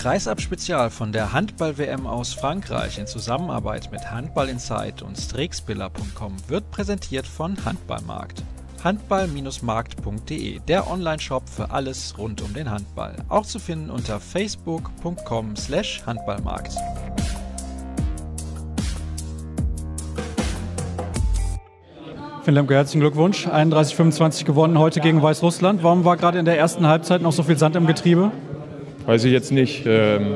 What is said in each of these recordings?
Kreisab-Spezial von der Handball-WM aus Frankreich in Zusammenarbeit mit Handball Insight und Strixbiller.com wird präsentiert von Handballmarkt. Handball-markt.de, der Online-Shop für alles rund um den Handball. Auch zu finden unter facebook.com slash Handballmarkt. Finn Lemke, herzlichen Glückwunsch. 31-25 gewonnen heute gegen Weißrussland. Warum war gerade in der ersten Halbzeit noch so viel Sand im Getriebe? Weiß ich jetzt nicht. Ähm,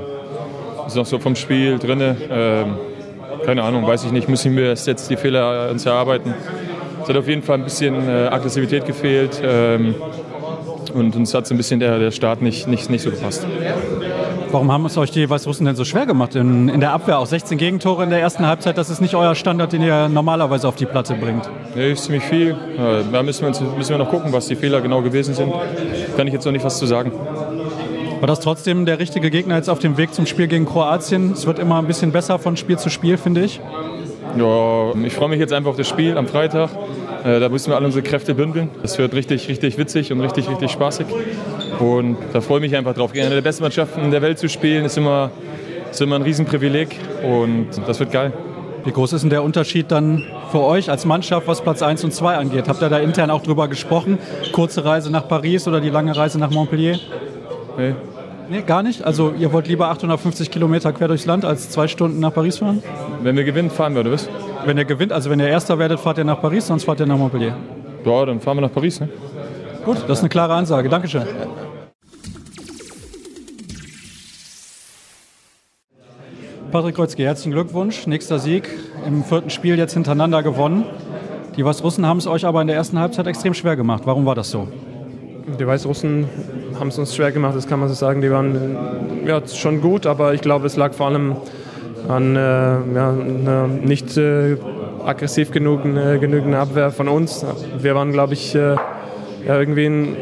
ist noch so vom Spiel drin. Ähm, keine Ahnung, weiß ich nicht. Müssen wir jetzt die Fehler uns erarbeiten. Es hat auf jeden Fall ein bisschen äh, Aggressivität gefehlt. Ähm, und uns hat so ein bisschen der, der Start nicht, nicht, nicht so gepasst. Warum haben es euch die Weißrussen denn so schwer gemacht in, in der Abwehr? Auch 16 Gegentore in der ersten Halbzeit, das ist nicht euer Standard, den ihr normalerweise auf die Platte bringt. Nee, ist ziemlich viel. Da müssen wir, uns, müssen wir noch gucken, was die Fehler genau gewesen sind. Kann ich jetzt noch nicht was zu sagen. War das trotzdem der richtige Gegner jetzt auf dem Weg zum Spiel gegen Kroatien? Es wird immer ein bisschen besser von Spiel zu Spiel, finde ich. Ja, ich freue mich jetzt einfach auf das Spiel am Freitag. Äh, da müssen wir alle unsere Kräfte bündeln. Das wird richtig, richtig witzig und richtig, richtig spaßig. Und da freue ich mich einfach drauf. Gegen eine der besten Mannschaften der Welt zu spielen, ist immer, ist immer ein Riesenprivileg. Und das wird geil. Wie groß ist denn der Unterschied dann für euch als Mannschaft, was Platz 1 und 2 angeht? Habt ihr da intern auch drüber gesprochen? Kurze Reise nach Paris oder die lange Reise nach Montpellier? Nee. Nee, gar nicht? Also ihr wollt lieber 850 Kilometer quer durchs Land als zwei Stunden nach Paris fahren? Wenn wir gewinnen, fahren wir, oder was? Wenn ihr gewinnt, also wenn ihr Erster werdet, fahrt ihr nach Paris, sonst fahrt ihr nach Montpellier. Ja, dann fahren wir nach Paris, ne? Gut, das ist eine klare Ansage. Dankeschön. Patrick Kreuzke, herzlichen Glückwunsch. Nächster Sieg im vierten Spiel jetzt hintereinander gewonnen. Die Weißrussen haben es euch aber in der ersten Halbzeit extrem schwer gemacht. Warum war das so? Die Weißrussen haben es uns schwer gemacht, das kann man so sagen. Die waren ja, schon gut, aber ich glaube, es lag vor allem an äh, ja, einer nicht äh, aggressiv genug, äh, genügend Abwehr von uns. Wir waren, glaube ich, äh, ja, irgendwie ein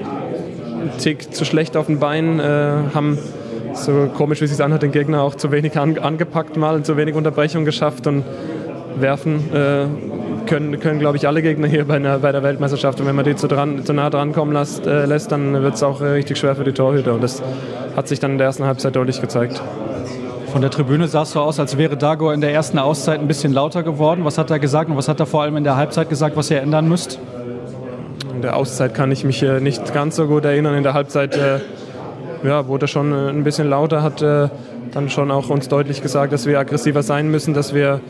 Tick zu schlecht auf den Beinen, äh, haben so komisch wie es sich anhört, den Gegner auch zu wenig an, angepackt mal, zu wenig Unterbrechung geschafft und werfen äh, können, können glaube ich, alle Gegner hier bei, einer, bei der Weltmeisterschaft. Und wenn man die zu, dran, zu nah dran kommen lässt, äh, lässt dann wird es auch äh, richtig schwer für die Torhüter. Und das hat sich dann in der ersten Halbzeit deutlich gezeigt. Von der Tribüne sah es so aus, als wäre Dago in der ersten Auszeit ein bisschen lauter geworden. Was hat er gesagt und was hat er vor allem in der Halbzeit gesagt, was ihr ändern müsst? In der Auszeit kann ich mich nicht ganz so gut erinnern. In der Halbzeit äh, ja, wurde er schon äh, ein bisschen lauter, hat äh, dann schon auch uns deutlich gesagt, dass wir aggressiver sein müssen, dass wir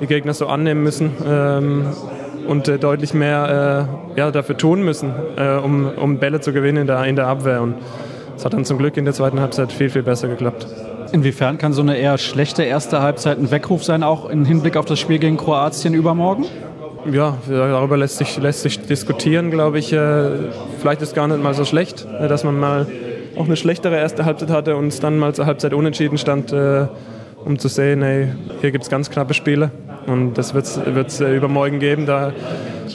die Gegner so annehmen müssen ähm, und äh, deutlich mehr äh, ja, dafür tun müssen, äh, um, um Bälle zu gewinnen in der, in der Abwehr. Und es hat dann zum Glück in der zweiten Halbzeit viel, viel besser geklappt. Inwiefern kann so eine eher schlechte erste Halbzeit ein Weckruf sein, auch im Hinblick auf das Spiel gegen Kroatien übermorgen? Ja, darüber lässt sich, lässt sich diskutieren, glaube ich. Äh, vielleicht ist es gar nicht mal so schlecht, äh, dass man mal auch eine schlechtere erste Halbzeit hatte und es dann mal zur Halbzeit unentschieden stand, äh, um zu sehen, hey, hier gibt es ganz knappe Spiele und das wird es übermorgen geben. Da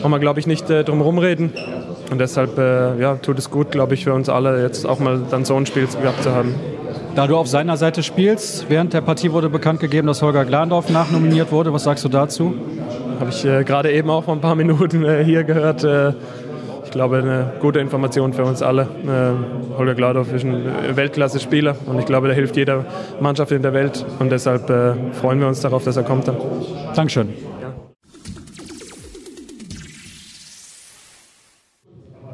kann man, glaube ich, nicht drum herum reden. Und deshalb ja, tut es gut, glaube ich, für uns alle, jetzt auch mal dann so ein Spiel gehabt zu haben. Da du auf seiner Seite spielst, während der Partie wurde bekannt gegeben, dass Holger Glandorf nachnominiert wurde. Was sagst du dazu? Habe ich äh, gerade eben auch vor ein paar Minuten äh, hier gehört. Ich glaube, eine gute Information für uns alle. Äh, Holger Glandorf ist ein Weltklasse-Spieler und ich glaube, der hilft jeder Mannschaft in der Welt. Und deshalb äh, freuen wir uns darauf, dass er kommt. Dann. Dankeschön.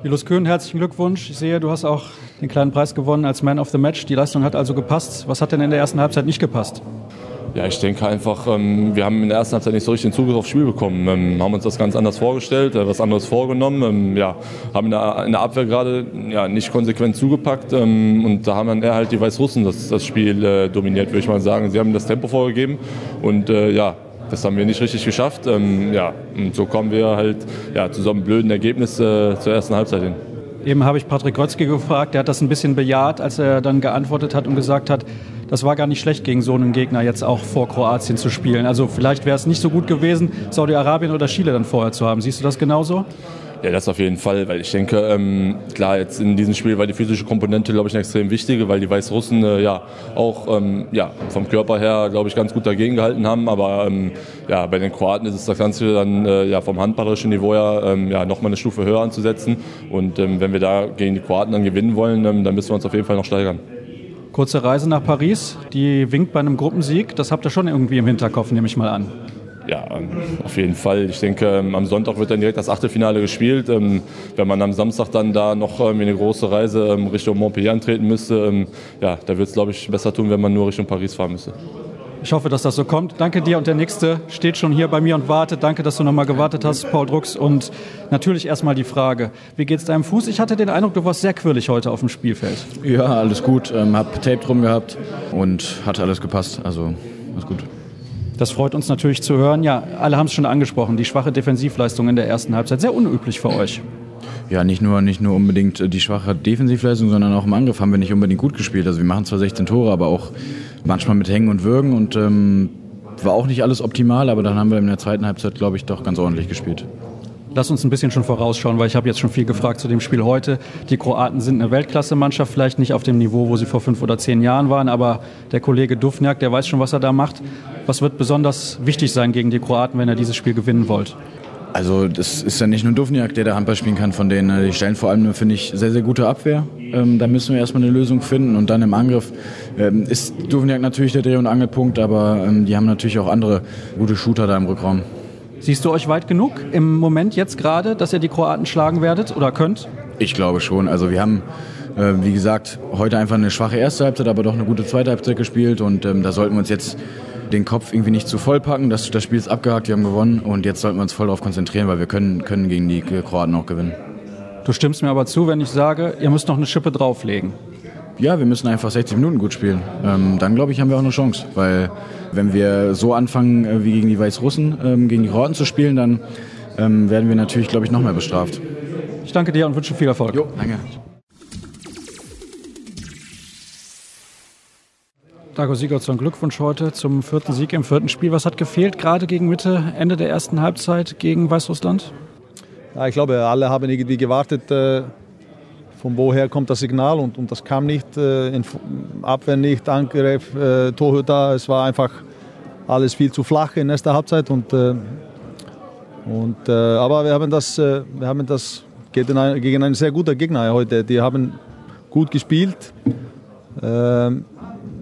Julius Köhn, herzlichen Glückwunsch. Ich sehe, du hast auch den kleinen Preis gewonnen als Man of the Match. Die Leistung hat also gepasst. Was hat denn in der ersten Halbzeit nicht gepasst? Ja, ich denke einfach, ähm, wir haben in der ersten Halbzeit nicht so richtig den Zugriff aufs Spiel bekommen. Ähm, haben uns das ganz anders vorgestellt, äh, was anderes vorgenommen. Ähm, ja, haben in der, in der Abwehr gerade ja, nicht konsequent zugepackt. Und da haben dann eher halt die Weißrussen das, das Spiel äh, dominiert, würde ich mal sagen. Sie haben das Tempo vorgegeben und äh, ja, das haben wir nicht richtig geschafft. Ja, und so kommen wir halt ja, zu so einem blöden Ergebnis zur ersten Halbzeit hin. Eben habe ich Patrick Grötzky gefragt, der hat das ein bisschen bejaht, als er dann geantwortet hat und gesagt hat, das war gar nicht schlecht gegen so einen Gegner jetzt auch vor Kroatien zu spielen. Also vielleicht wäre es nicht so gut gewesen, Saudi-Arabien oder Chile dann vorher zu haben. Siehst du das genauso? Ja, das auf jeden Fall, weil ich denke, ähm, klar, jetzt in diesem Spiel war die physische Komponente, glaube ich, eine extrem wichtige, weil die Weißrussen äh, ja auch ähm, ja, vom Körper her, glaube ich, ganz gut dagegen gehalten haben. Aber ähm, ja, bei den Kroaten ist es das Ganze dann äh, ja, vom handballerischen Niveau her ähm, ja, nochmal eine Stufe höher anzusetzen. Und ähm, wenn wir da gegen die Kroaten dann gewinnen wollen, ähm, dann müssen wir uns auf jeden Fall noch steigern. Kurze Reise nach Paris, die winkt bei einem Gruppensieg. Das habt ihr schon irgendwie im Hinterkopf, nehme ich mal an. Ja, ähm, auf jeden Fall. Ich denke, ähm, am Sonntag wird dann direkt das Achtelfinale gespielt. Ähm, wenn man am Samstag dann da noch eine große Reise Richtung Montpellier antreten müsste, ja, da wird es, glaube ich, besser tun, wenn man nur Richtung Paris fahren müsste. Ich hoffe, dass das so kommt. Danke dir und der Nächste steht schon hier bei mir und wartet. Danke, dass du nochmal gewartet hast, Paul Drucks. Und natürlich erstmal die Frage, wie geht's deinem Fuß? Ich hatte den Eindruck, du warst sehr quirlig heute auf dem Spielfeld. Ja, alles gut. Ähm, hab Tape drum gehabt und hat alles gepasst. Also, alles gut. Das freut uns natürlich zu hören. Ja, alle haben es schon angesprochen, die schwache Defensivleistung in der ersten Halbzeit. Sehr unüblich für euch. Ja, nicht nur, nicht nur unbedingt die schwache Defensivleistung, sondern auch im Angriff haben wir nicht unbedingt gut gespielt. Also wir machen zwar 16 Tore, aber auch manchmal mit Hängen und Würgen und ähm, war auch nicht alles optimal, aber dann haben wir in der zweiten Halbzeit, glaube ich, doch ganz ordentlich gespielt. Lass uns ein bisschen schon vorausschauen, weil ich habe jetzt schon viel gefragt zu dem Spiel heute. Die Kroaten sind eine Weltklasse-Mannschaft, vielleicht nicht auf dem Niveau, wo sie vor fünf oder zehn Jahren waren, aber der Kollege Dufniak, der weiß schon, was er da macht. Was wird besonders wichtig sein gegen die Kroaten, wenn ihr dieses Spiel gewinnen wollt? Also das ist ja nicht nur Duvniak, der da Handball spielen kann von denen. Die stellen vor allem, finde ich, sehr, sehr gute Abwehr. Ähm, da müssen wir erstmal eine Lösung finden. Und dann im Angriff ähm, ist Duvniak natürlich der Dreh- und Angelpunkt, aber ähm, die haben natürlich auch andere gute Shooter da im Rückraum. Siehst du euch weit genug im Moment jetzt gerade, dass ihr die Kroaten schlagen werdet oder könnt? Ich glaube schon. Also wir haben, äh, wie gesagt, heute einfach eine schwache erste Halbzeit, aber doch eine gute zweite Halbzeit gespielt. Und ähm, da sollten wir uns jetzt den Kopf irgendwie nicht zu voll packen. Das, das Spiel ist abgehakt, wir haben gewonnen und jetzt sollten wir uns voll darauf konzentrieren, weil wir können, können gegen die Kroaten auch gewinnen. Du stimmst mir aber zu, wenn ich sage, ihr müsst noch eine Schippe drauflegen. Ja, wir müssen einfach 60 Minuten gut spielen. Ähm, dann glaube ich, haben wir auch eine Chance, weil wenn wir so anfangen äh, wie gegen die Weißrussen, ähm, gegen die Kroaten zu spielen, dann ähm, werden wir natürlich, glaube ich, noch mehr bestraft. Ich danke dir und wünsche viel Erfolg. Jo, danke. Dago Sigurdsson, Glückwunsch heute zum vierten Sieg im vierten Spiel. Was hat gefehlt, gerade gegen Mitte, Ende der ersten Halbzeit gegen Weißrussland? Ja, ich glaube, alle haben irgendwie gewartet, äh, von woher kommt das Signal und, und das kam nicht, äh, in Abwehr nicht, Angriff, äh, Torhüter. Es war einfach alles viel zu flach in erster Halbzeit und, und aber wir haben das, wir haben das gegen, ein, gegen einen sehr guten Gegner heute. Die haben gut gespielt.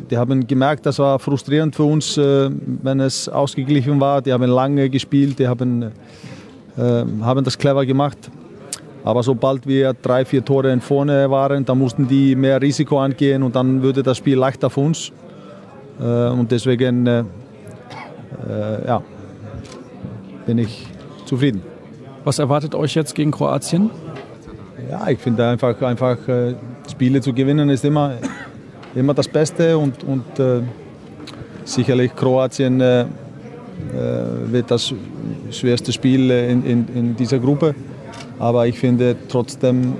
Die haben gemerkt, das war frustrierend für uns, äh, wenn es ausgeglichen war. Die haben lange gespielt, die haben, äh, haben das clever gemacht. Aber sobald wir drei, vier Tore in vorne waren, dann mussten die mehr Risiko angehen und dann würde das Spiel leichter für uns. Äh, und deswegen ja, bin ich zufrieden. Was erwartet euch jetzt gegen Kroatien? Ja, ich finde einfach, einfach Spiele zu gewinnen ist immer immer das Beste und, und äh, sicherlich Kroatien äh, äh wird das schwerste Spiel in, in, in, dieser Gruppe. Aber ich finde trotzdem,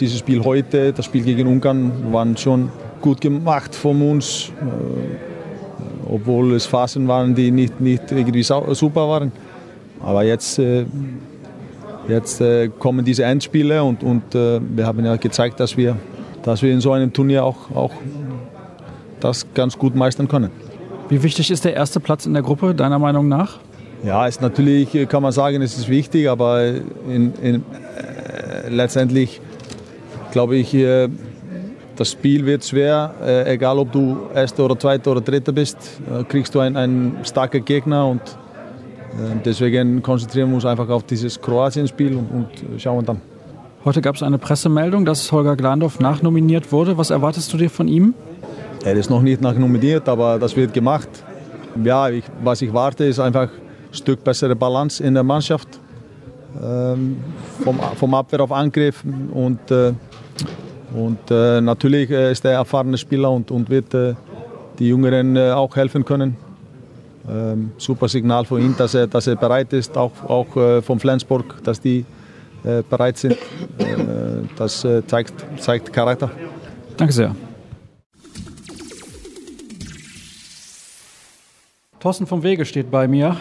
dieses Spiel heute, das Spiel gegen Ungarn, waren schon gut gemacht von uns, äh, obwohl es Phasen waren, die nicht, nicht irgendwie super waren. Aber jetzt, äh, jetzt äh, kommen diese Endspiele und, und wir haben ja gezeigt, dass wir dass wir in so einem Turnier auch, auch das ganz gut meistern können. Wie wichtig ist der erste Platz in der Gruppe, deiner Meinung nach? Ja, ist natürlich, kann man sagen, es ist wichtig, aber in, in, äh, letztendlich glaube ich, äh, das Spiel wird schwer, äh, egal ob du Erster oder Zweiter oder Dritter bist, äh, kriegst du einen, einen starken Gegner und äh, deswegen konzentrieren wir uns einfach auf dieses Kroatien-Spiel und, und schauen dann. Heute gab es eine Pressemeldung, dass Holger Glandorf nachnominiert wurde. Was erwartest du dir von ihm? Er ist noch nicht nachnominiert, aber das wird gemacht. Ja, ich, was ich warte, ist einfach ein Stück bessere Balance in der Mannschaft. Ähm, vom, vom, Abwehr auf Angriff und, äh, und äh, natürlich äh, ist er erfahrener Spieler und, und wird äh, die Jüngeren äh, auch helfen können. Ähm, super Signal von ihm, dass er, dass er bereit ist, auch, auch äh, von Flensburg, dass die äh, bereit sind. Äh, das äh, zeigt, zeigt Charakter. Danke sehr. Thorsten vom Wege steht bei mir.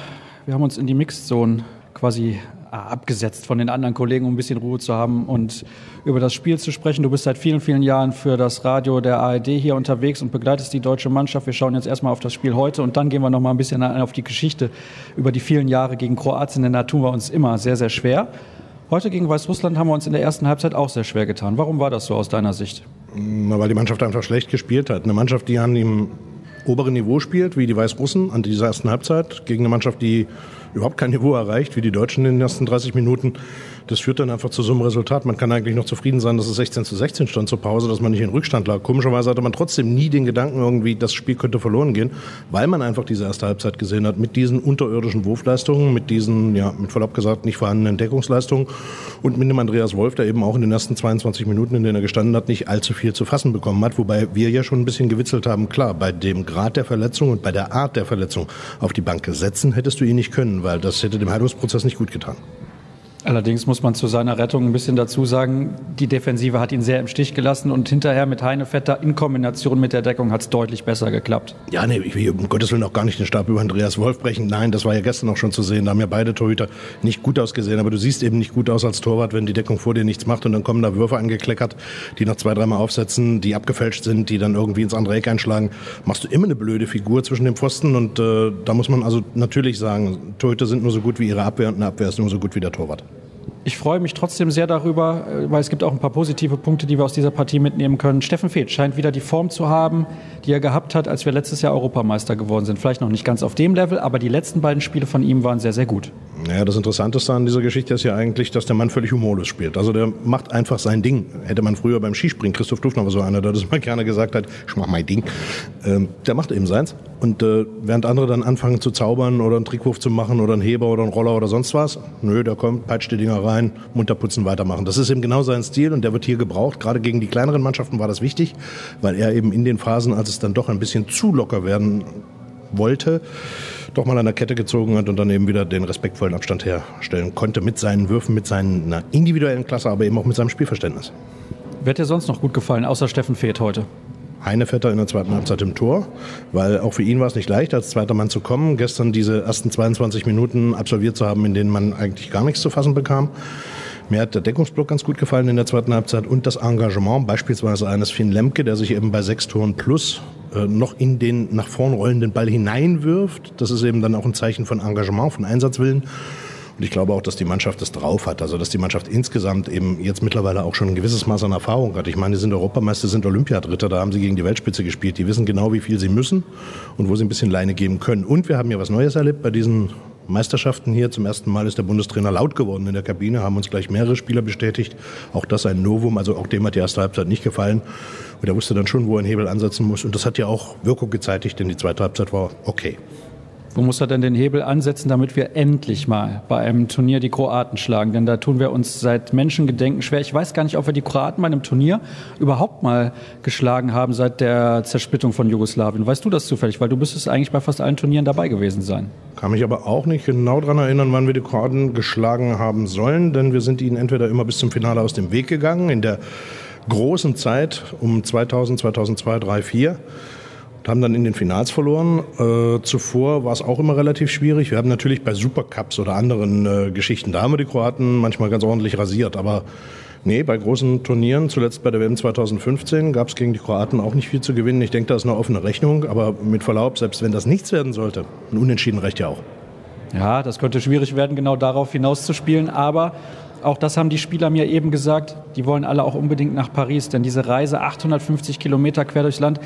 Wir haben uns in die Mixed Zone quasi abgesetzt von den anderen Kollegen, um ein bisschen Ruhe zu haben und über das Spiel zu sprechen. Du bist seit vielen, vielen Jahren für das Radio der ARD hier unterwegs und begleitest die deutsche Mannschaft. Wir schauen jetzt erstmal auf das Spiel heute und dann gehen wir noch mal ein bisschen auf die Geschichte über die vielen Jahre gegen Kroatien, denn da tun wir uns immer sehr, sehr schwer. Heute gegen Weißrussland haben wir uns in der ersten Halbzeit auch sehr schwer getan. Warum war das so aus deiner Sicht? Weil die Mannschaft einfach schlecht gespielt hat. Eine Mannschaft, die an dem oberen Niveau spielt, wie die Weißrussen an dieser ersten Halbzeit, gegen eine Mannschaft, die überhaupt kein Niveau erreicht, wie die Deutschen in den ersten 30 Minuten. Das führt dann einfach zu so einem Resultat. Man kann eigentlich noch zufrieden sein, dass es 16 zu 16 stand zur Pause, dass man nicht in Rückstand lag. Komischerweise hatte man trotzdem nie den Gedanken irgendwie, das Spiel könnte verloren gehen, weil man einfach diese erste Halbzeit gesehen hat mit diesen unterirdischen Wurfleistungen, mit diesen, ja, mit Verlaub gesagt, nicht vorhandenen Deckungsleistungen und mit dem Andreas Wolf, der eben auch in den ersten 22 Minuten, in denen er gestanden hat, nicht allzu viel zu fassen bekommen hat. Wobei wir ja schon ein bisschen gewitzelt haben, klar, bei dem Grad der Verletzung und bei der Art der Verletzung auf die Bank setzen hättest du ihn nicht können, weil das hätte dem Heilungsprozess nicht gut getan. Allerdings muss man zu seiner Rettung ein bisschen dazu sagen, die Defensive hat ihn sehr im Stich gelassen und hinterher mit Heinevetter in Kombination mit der Deckung hat es deutlich besser geklappt. Ja, nee, ich will um Gottes Willen auch gar nicht den Stab über Andreas Wolf brechen. Nein, das war ja gestern auch schon zu sehen. Da haben ja beide Torhüter nicht gut ausgesehen. Aber du siehst eben nicht gut aus als Torwart, wenn die Deckung vor dir nichts macht und dann kommen da Würfe angekleckert, die noch zwei, dreimal aufsetzen, die abgefälscht sind, die dann irgendwie ins andere Eck einschlagen. Machst du immer eine blöde Figur zwischen den Pfosten und äh, da muss man also natürlich sagen, Torhüter sind nur so gut wie ihre Abwehr und eine Abwehr ist nur so gut wie der Torwart. Ich freue mich trotzdem sehr darüber, äh, weil es gibt auch ein paar positive Punkte, die wir aus dieser Partie mitnehmen können. Steffen Feeth scheint wieder die Form zu haben, die er gehabt hat, als wir letztes Jahr Europameister geworden sind. Vielleicht noch nicht ganz auf dem Level, aber die letzten beiden Spiele von ihm waren sehr, sehr gut. Naja, das Interessanteste an dieser Geschichte ist ja eigentlich, dass der Mann völlig humorlos spielt. Also der macht einfach sein Ding. Hätte man früher beim Skispringen, Christoph Dufner war so einer, der das mal gerne gesagt hat, ich mach mein Ding. Ähm, der macht eben seins. Und äh, während andere dann anfangen zu zaubern oder einen Trickwurf zu machen oder einen Heber oder einen Roller oder sonst was, nö, der kommt, peitscht die Dinger rein, munter putzen, weitermachen. Das ist eben genau sein Stil und der wird hier gebraucht. Gerade gegen die kleineren Mannschaften war das wichtig, weil er eben in den Phasen, als es dann doch ein bisschen zu locker werden wollte, doch mal an der Kette gezogen hat und dann eben wieder den respektvollen Abstand herstellen konnte mit seinen Würfen, mit seiner individuellen Klasse, aber eben auch mit seinem Spielverständnis. Wer hat dir sonst noch gut gefallen, außer Steffen Feeth heute? Heinevetter in der zweiten Halbzeit im Tor, weil auch für ihn war es nicht leicht, als zweiter Mann zu kommen, gestern diese ersten 22 Minuten absolviert zu haben, in denen man eigentlich gar nichts zu fassen bekam. Mir hat der Deckungsblock ganz gut gefallen in der zweiten Halbzeit und das Engagement beispielsweise eines Finn Lemke, der sich eben bei sechs Toren plus äh, noch in den nach vorn rollenden Ball hineinwirft. Das ist eben dann auch ein Zeichen von Engagement, von Einsatzwillen. Und ich glaube auch, dass die Mannschaft das drauf hat. Also, dass die Mannschaft insgesamt eben jetzt mittlerweile auch schon ein gewisses Maß an Erfahrung hat. Ich meine, die sind Europameister, sind Olympiadritter, da haben sie gegen die Weltspitze gespielt. Die wissen genau, wie viel sie müssen und wo sie ein bisschen Leine geben können. Und wir haben ja was Neues erlebt bei diesen Meisterschaften hier. Zum ersten Mal ist der Bundestrainer laut geworden in der Kabine, haben uns gleich mehrere Spieler bestätigt. Auch das ein Novum, also auch dem hat die erste Halbzeit nicht gefallen. Und er wusste dann schon, wo er einen Hebel ansetzen muss. Und das hat ja auch Wirkung gezeitigt, denn die zweite Halbzeit war okay. Wo muss er denn den Hebel ansetzen, damit wir endlich mal bei einem Turnier die Kroaten schlagen? Denn da tun wir uns seit Menschengedenken schwer. Ich weiß gar nicht, ob wir die Kroaten bei einem Turnier überhaupt mal geschlagen haben seit der Zersplittung von Jugoslawien. Weißt du das zufällig? Weil du müsstest eigentlich bei fast allen Turnieren dabei gewesen sein. Kann mich aber auch nicht genau daran erinnern, wann wir die Kroaten geschlagen haben sollen, denn wir sind ihnen entweder immer bis zum Finale aus dem Weg gegangen, in der großen Zeit um 2000, 2002, 2003, 2004 haben dann in den Finals verloren. Äh, zuvor war es auch immer relativ schwierig. Wir haben natürlich bei Supercups oder anderen äh, Geschichten, da haben wir die Kroaten manchmal ganz ordentlich rasiert. Aber nee, bei großen Turnieren, zuletzt bei der WM 2015, gab es gegen die Kroaten auch nicht viel zu gewinnen. Ich denke, da ist eine offene Rechnung. Aber mit Verlaub, selbst wenn das nichts werden sollte, ein Unentschieden reicht ja auch. Ja, das könnte schwierig werden, genau darauf hinauszuspielen. Aber auch das haben die Spieler mir eben gesagt, die wollen alle auch unbedingt nach Paris, denn diese Reise 850 Kilometer quer durchs Land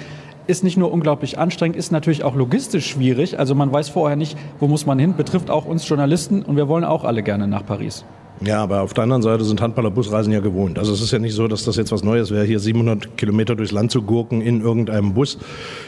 ist nicht nur unglaublich anstrengend, ist natürlich auch logistisch schwierig. Also man weiß vorher nicht, wo muss man hin, betrifft auch uns Journalisten und wir wollen auch alle gerne nach Paris. Ja, aber auf der anderen Seite sind Handballer Busreisen ja gewohnt. Also es ist ja nicht so, dass das jetzt was Neues wäre, hier 700 Kilometer durchs Land zu gurken in irgendeinem Bus.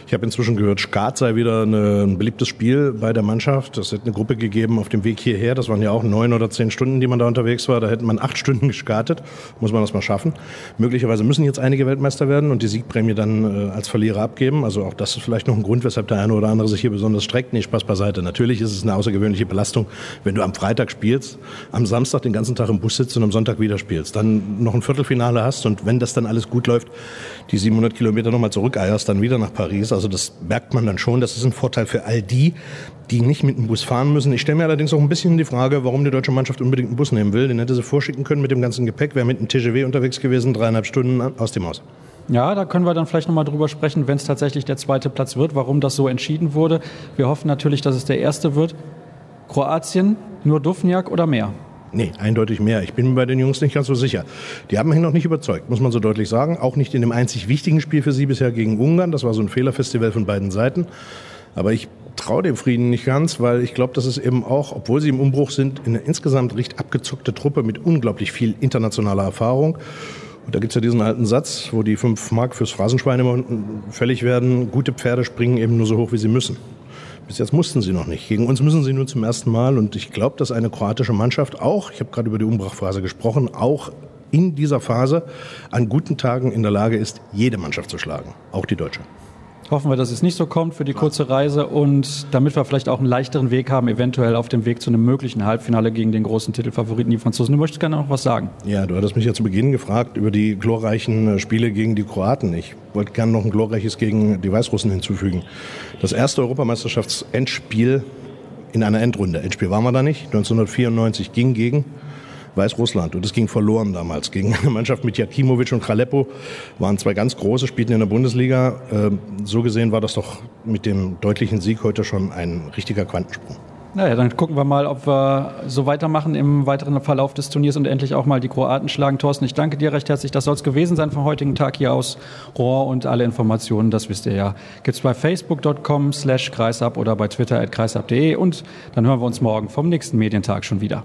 Ich habe inzwischen gehört, Skat sei wieder eine, ein beliebtes Spiel bei der Mannschaft. Es hätte eine Gruppe gegeben auf dem Weg hierher. Das waren ja auch neun oder zehn Stunden, die man da unterwegs war. Da hätte man acht Stunden gestartet. Muss man das mal schaffen. Möglicherweise müssen jetzt einige Weltmeister werden und die Siegprämie dann äh, als Verlierer abgeben. Also auch das ist vielleicht noch ein Grund, weshalb der eine oder andere sich hier besonders streckt. Nee, Spaß beiseite. Natürlich ist es eine außergewöhnliche Belastung, wenn du am Freitag spielst, am Samstag den ganzen Tag im Bus sitzt und am Sonntag wieder spielst. Dann noch ein Viertelfinale hast und wenn das dann alles gut läuft, die 700 Kilometer nochmal zurückeierst, dann wieder nach Paris. Also das merkt man dann schon. Das ist ein Vorteil für all die, die nicht mit dem Bus fahren müssen. Ich stelle mir allerdings auch ein bisschen die Frage, warum die deutsche Mannschaft unbedingt einen Bus nehmen will. Den hätte sie vorschicken können mit dem ganzen Gepäck, wäre mit dem TGW unterwegs gewesen, dreieinhalb Stunden aus dem Haus. Ja, da können wir dann vielleicht nochmal drüber sprechen, wenn es tatsächlich der zweite Platz wird, warum das so entschieden wurde. Wir hoffen natürlich, dass es der erste wird. Kroatien, nur Dufniak oder mehr? Nee, eindeutig mehr. Ich bin mir bei den Jungs nicht ganz so sicher. Die haben mich noch nicht überzeugt, muss man so deutlich sagen. Auch nicht in dem einzig wichtigen Spiel für sie bisher gegen Ungarn. Das war so ein Fehlerfestival von beiden Seiten. Aber ich traue dem Frieden nicht ganz, weil ich glaube, dass es eben auch, obwohl sie im Umbruch sind, eine insgesamt recht abgezockte Truppe mit unglaublich viel internationaler Erfahrung. Und da gibt es ja diesen alten Satz, wo die fünf Mark fürs Phrasenschwein immer fällig werden. Gute Pferde springen eben nur so hoch, wie sie müssen. Bis jetzt mussten sie noch nicht. Gegen uns müssen sie nur zum ersten Mal. Und ich glaube, dass eine kroatische Mannschaft auch, ich habe gerade über die Umbrachphase gesprochen, auch in dieser Phase an guten Tagen in der Lage ist, jede Mannschaft zu schlagen, auch die deutsche. Hoffen wir, dass es nicht so kommt für die kurze Reise und damit wir vielleicht auch einen leichteren Weg haben, eventuell auf dem Weg zu einem möglichen Halbfinale gegen den großen Titelfavoriten, die Franzosen. Du möchtest gerne noch was sagen. Ja, du hattest mich ja zu Beginn gefragt über die glorreichen äh, Spiele gegen die Kroaten. Ich wollte gerne noch ein glorreiches gegen die Weißrussen hinzufügen. Das erste Europameisterschaftsendspiel in einer Endrunde. Endspiel waren wir da nicht. 1994 ging gegen Weißrussland. Und es ging verloren damals gegen eine Mannschaft mit Jakimovic und Kralepo. Waren zwei ganz große, spielten in der Bundesliga. Ähm, so gesehen war das doch mit dem deutlichen Sieg heute schon ein richtiger Quantensprung. Naja, dann gucken wir mal, ob wir so weitermachen im weiteren Verlauf des Turniers und endlich auch mal die Kroaten schlagen. Thorsten, ich danke dir recht herzlich. Das soll es gewesen sein vom heutigen Tag hier aus Rohr und alle Informationen, das wisst ihr ja, gibt es bei facebook.com slash kreisab oder bei twitter at kreisab.de und dann hören wir uns morgen vom nächsten Medientag schon wieder.